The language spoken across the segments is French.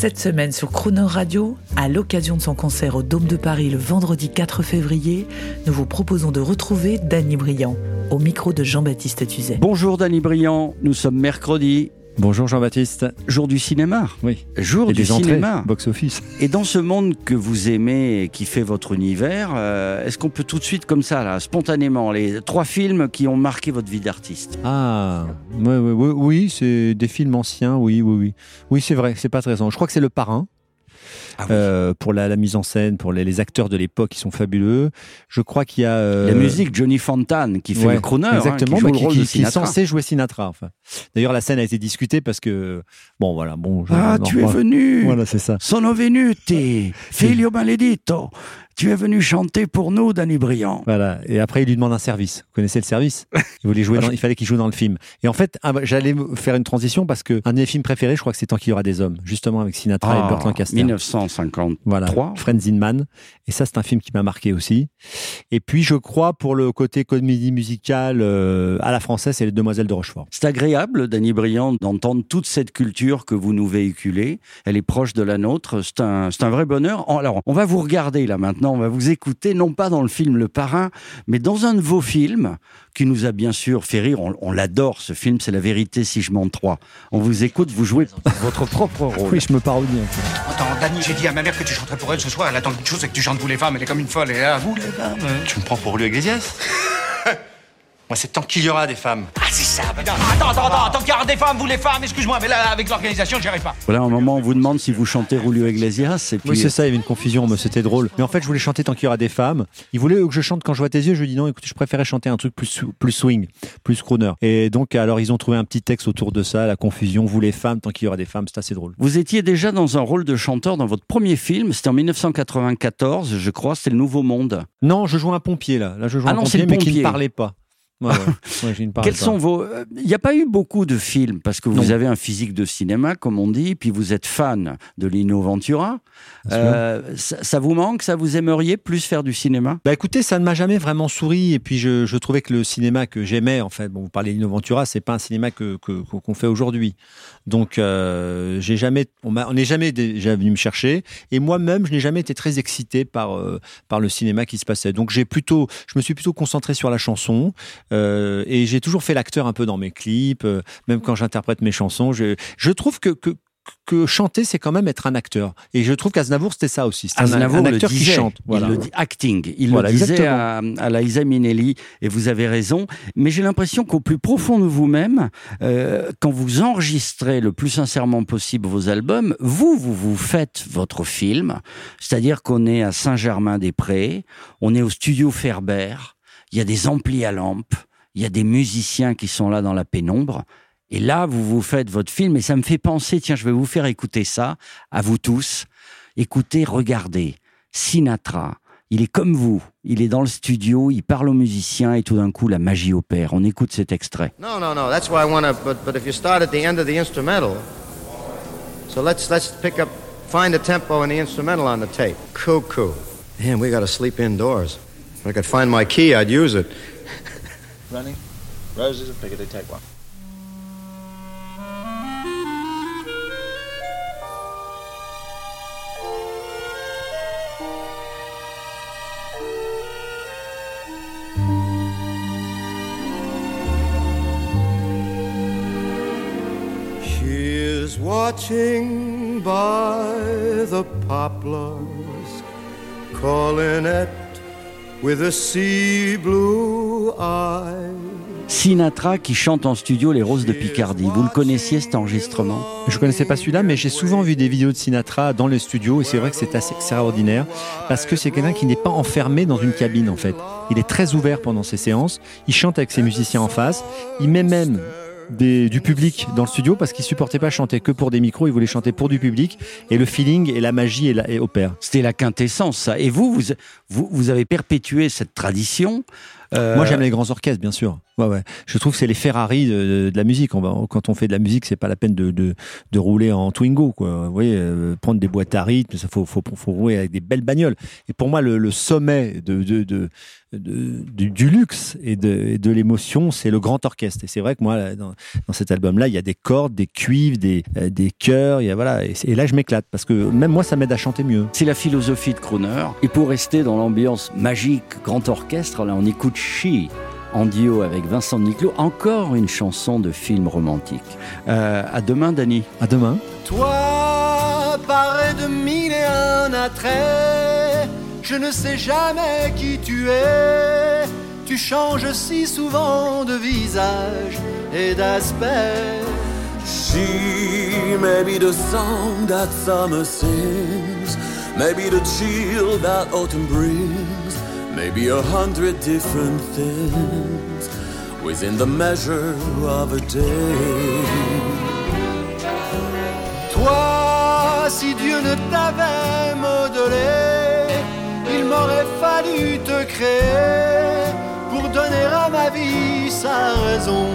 Cette semaine sur Crooner Radio, à l'occasion de son concert au Dôme de Paris le vendredi 4 février, nous vous proposons de retrouver Danny Briand au micro de Jean-Baptiste Tuzet. Bonjour Danny Briand, nous sommes mercredi. Bonjour Jean-Baptiste. Jour du cinéma. Oui. Jour Et du des cinéma. box-office. Et dans ce monde que vous aimez et qui fait votre univers, euh, est-ce qu'on peut tout de suite, comme ça, là, spontanément, les trois films qui ont marqué votre vie d'artiste? Ah, ouais, ouais, ouais, oui, c'est des films anciens, oui, oui, oui. Oui, c'est vrai, c'est pas très récent. Je crois que c'est Le Parrain. Ah oui. euh, pour la, la mise en scène, pour les, les acteurs de l'époque qui sont fabuleux. Je crois qu'il y a euh, La musique, Johnny Fontane, qui fait ouais, le crooner, hein, exactement, qui joue bah, le rôle qui- de qui est censé jouer Sinatra. Enfin. D'ailleurs, la scène a été discutée parce que bon, voilà, bon. Ah, tu es venu Voilà, c'est ça. Sono venuti, figlio maledito. Tu es venu chanter pour nous, Danny Briand. Voilà. Et après, il lui demande un service. Vous connaissez le service il, voulait jouer dans- il fallait qu'il joue dans le film. Et en fait, ah bah, j'allais faire une transition parce que un de mes films préférés, je crois que c'est Tant qu'il y aura des hommes, justement avec Sinatra et Burt Lancaster. 1953. Voilà, Friends in Man. Et ça, c'est un film qui m'a marqué aussi. Et puis, je crois, pour le côté comédie musicale euh, à la française, c'est Les Demoiselles de Rochefort. C'est agréable, Danny Briand, d'entendre toute cette culture que vous nous véhiculez. Elle est proche de la nôtre. C'est un, c'est un vrai bonheur. Alors, on va vous regarder là maintenant. On va vous écouter, non pas dans le film Le Parrain, mais dans un de vos films qui nous a bien sûr fait rire. On, on l'adore, ce film. C'est La vérité si je m'en trois. On vous écoute, vous jouez votre propre rôle. Oui, je me parodie un peu. Attends, Dani, j'ai dit à ma mère que tu chanterais pour elle ce soir. Elle attend qu'une chose, c'est que tu chantes vous les femmes. Elle est comme une folle. Et à vous les femmes. Tu me prends pour lui Iglesias? Moi, c'est tant qu'il y aura des femmes. Ah, c'est ça. bah, Attends, attends, attends, attends, qu'il y aura des femmes, vous les femmes. Excuse-moi, mais là, avec l'organisation, j'y arrive pas. Voilà, un moment, on vous demande si vous chantez Julio Iglesias. Et puis, Oui, c'est ça, il y avait une confusion, mais c'était drôle. Mais en fait, je voulais chanter tant qu'il y aura des femmes. Il voulait que je chante quand je vois tes yeux. Je lui dis non, écoute, je préférais chanter un truc plus, plus swing, plus crooner. Et donc, alors, ils ont trouvé un petit texte autour de ça, la confusion. Vous les femmes, tant qu'il y aura des femmes, c'est assez drôle. Vous étiez déjà dans un rôle de chanteur dans votre premier film. C'était en 1994, je crois. C'était Le Nouveau Monde. Non, je joue un pompier là. Là, je joue Ah un non, c'est pompier, le mais qui pompier. ne parlait pas. Ouais, parlait Quels pas. sont vos. euh, Il n'y a pas eu beaucoup de films parce que vous Non. avez un physique de cinéma, comme on dit, puis vous êtes fan de Lino Ventura. Euh, ça, ça vous manque Ça vous aimeriez plus faire du cinéma? Bah écoutez, ça ne m'a jamais vraiment souri et puis je, je trouvais que le cinéma que j'aimais, en fait, bon, vous parlez d'Ino Ventura, c'est pas un cinéma que que- qu'on fait aujourd'hui. Donc euh, j'ai jamais, on n'est jamais déjà venu me chercher et moi-même je n'ai jamais été très excité par euh, par le cinéma qui se passait. Donc j'ai plutôt, je me suis plutôt concentré sur la chanson euh, et j'ai toujours fait l'acteur un peu dans mes clips, euh, même quand j'interprète mes chansons. Je, je trouve que, que que chanter, c'est quand même être un acteur. Et je trouve qu'Aznavour, c'était ça aussi. C'est un, acteur qui chante. Voilà. Il le dit acting. Il Voilà, le disait à, à la Isa Minnelli, et vous avez raison. Mais j'ai l'impression qu'au plus profond de vous-même, euh, quand vous enregistrez le plus sincèrement possible vos albums, vous, vous vous faites votre film. C'est-à-dire qu'on est à Saint-Germain-des-Prés, on est au studio Ferber, il y a des amplis à lampe, il y a des musiciens qui sont là dans la pénombre. Et là, vous vous faites votre film et ça me fait penser, tiens, je vais vous faire écouter ça, à vous tous. Écoutez, regardez, Sinatra, il est comme vous, il est dans le studio, il parle aux musiciens et tout d'un coup, la magie opère. On écoute cet extrait. No, no, no. That's why I want to. But, but if you start at the end of the instrumental, so let's let's pick up, find the tempo and the instrumental on the tape. Cuckoo. Man, we got sleep indoors. If I could find my key, I'd use it. Running. Roses of Piccadilly, take one. She is watching by the poplars, calling it with a sea blue eye. Sinatra qui chante en studio Les Roses de Picardie. Vous le connaissiez cet enregistrement? Je connaissais pas celui-là, mais j'ai souvent vu des vidéos de Sinatra dans les studios et c'est vrai que c'est assez extraordinaire parce que c'est quelqu'un qui n'est pas enfermé dans une cabine en fait. Il est très ouvert pendant ses séances. Il chante avec ses musiciens en face. Il met même du public dans le studio parce qu'il supportait pas chanter que pour des micros, il voulait chanter pour du public et le feeling et la magie et, la, et opère. C'était la quintessence, ça. Et vous, vous, vous, vous avez perpétué cette tradition. Euh, Moi, j'aime les grands orchestres, bien sûr. Ouais, ouais. Je trouve que c'est les Ferrari de, de la musique. On va, quand on fait de la musique, c'est pas la peine de, de, de rouler en Twingo, quoi. Vous voyez, euh, prendre des boîtes à rythme, ça faut, faut, faut rouler avec des belles bagnoles. Et pour moi, le, le sommet de, de, de, de- du, du luxe et de, et de l'émotion, c'est le grand orchestre. Et c'est vrai que moi, dans, dans cet album-là, il y a des cordes, des cuivres, des, euh, des chœurs. Il y a voilà. Et, c'est- et là, je m'éclate parce que même moi, ça m'aide à chanter mieux. C'est la philosophie de Crooner. Et pour rester dans l'ambiance magique, grand orchestre, là, on écoute She en duo avec Vincent Niclot. Encore une chanson de film romantique. Euh, à demain, Dany. À demain. Toi, paré de mille et un attraits, je ne sais jamais qui tu es. Tu changes si souvent de visage et d'aspect. She may be the song that summer sings, maybe the chill that autumn brings, maybe a hundred different things within the measure of a day. Toi, si Dieu ne t'avait modelé, il m'aurait fallu te créer pour donner à ma vie sa raison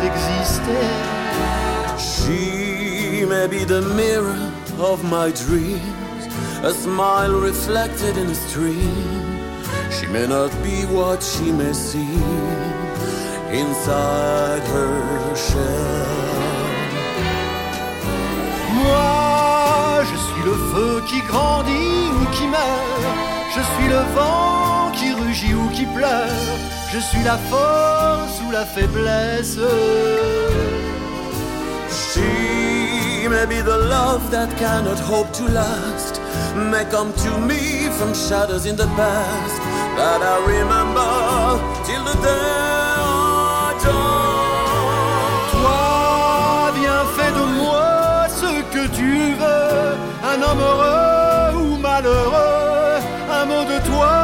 d'exister. She may be the mirror of my dreams, a smile reflected in a stream. She may not be what she may seem inside her shell. Moi, je suis le feu qui grandit ou qui meurt. Je suis le vent qui rugit ou qui pleure. Je suis la force ou la faiblesse. She may be the love that cannot hope to last, may come to me from shadows in the past that I remember till the day. Toi, viens fais de moi ce que tu veux. Un homme heureux ou malheureux. Un mot de toi,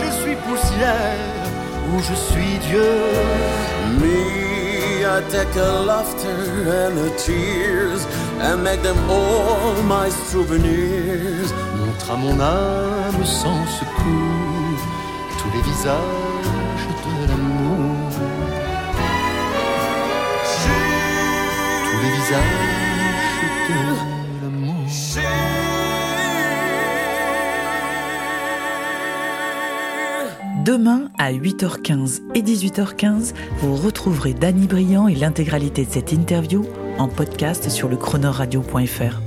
je suis poussière ou je suis Dieu. Me, I take a laughter and a tears and make them all my souvenirs. Montre à mon âme sans secours Demain à 8h15 et 18h15, vous retrouverez Dany Briand et l'intégralité de cette interview en podcast sur le chronoradio.fr.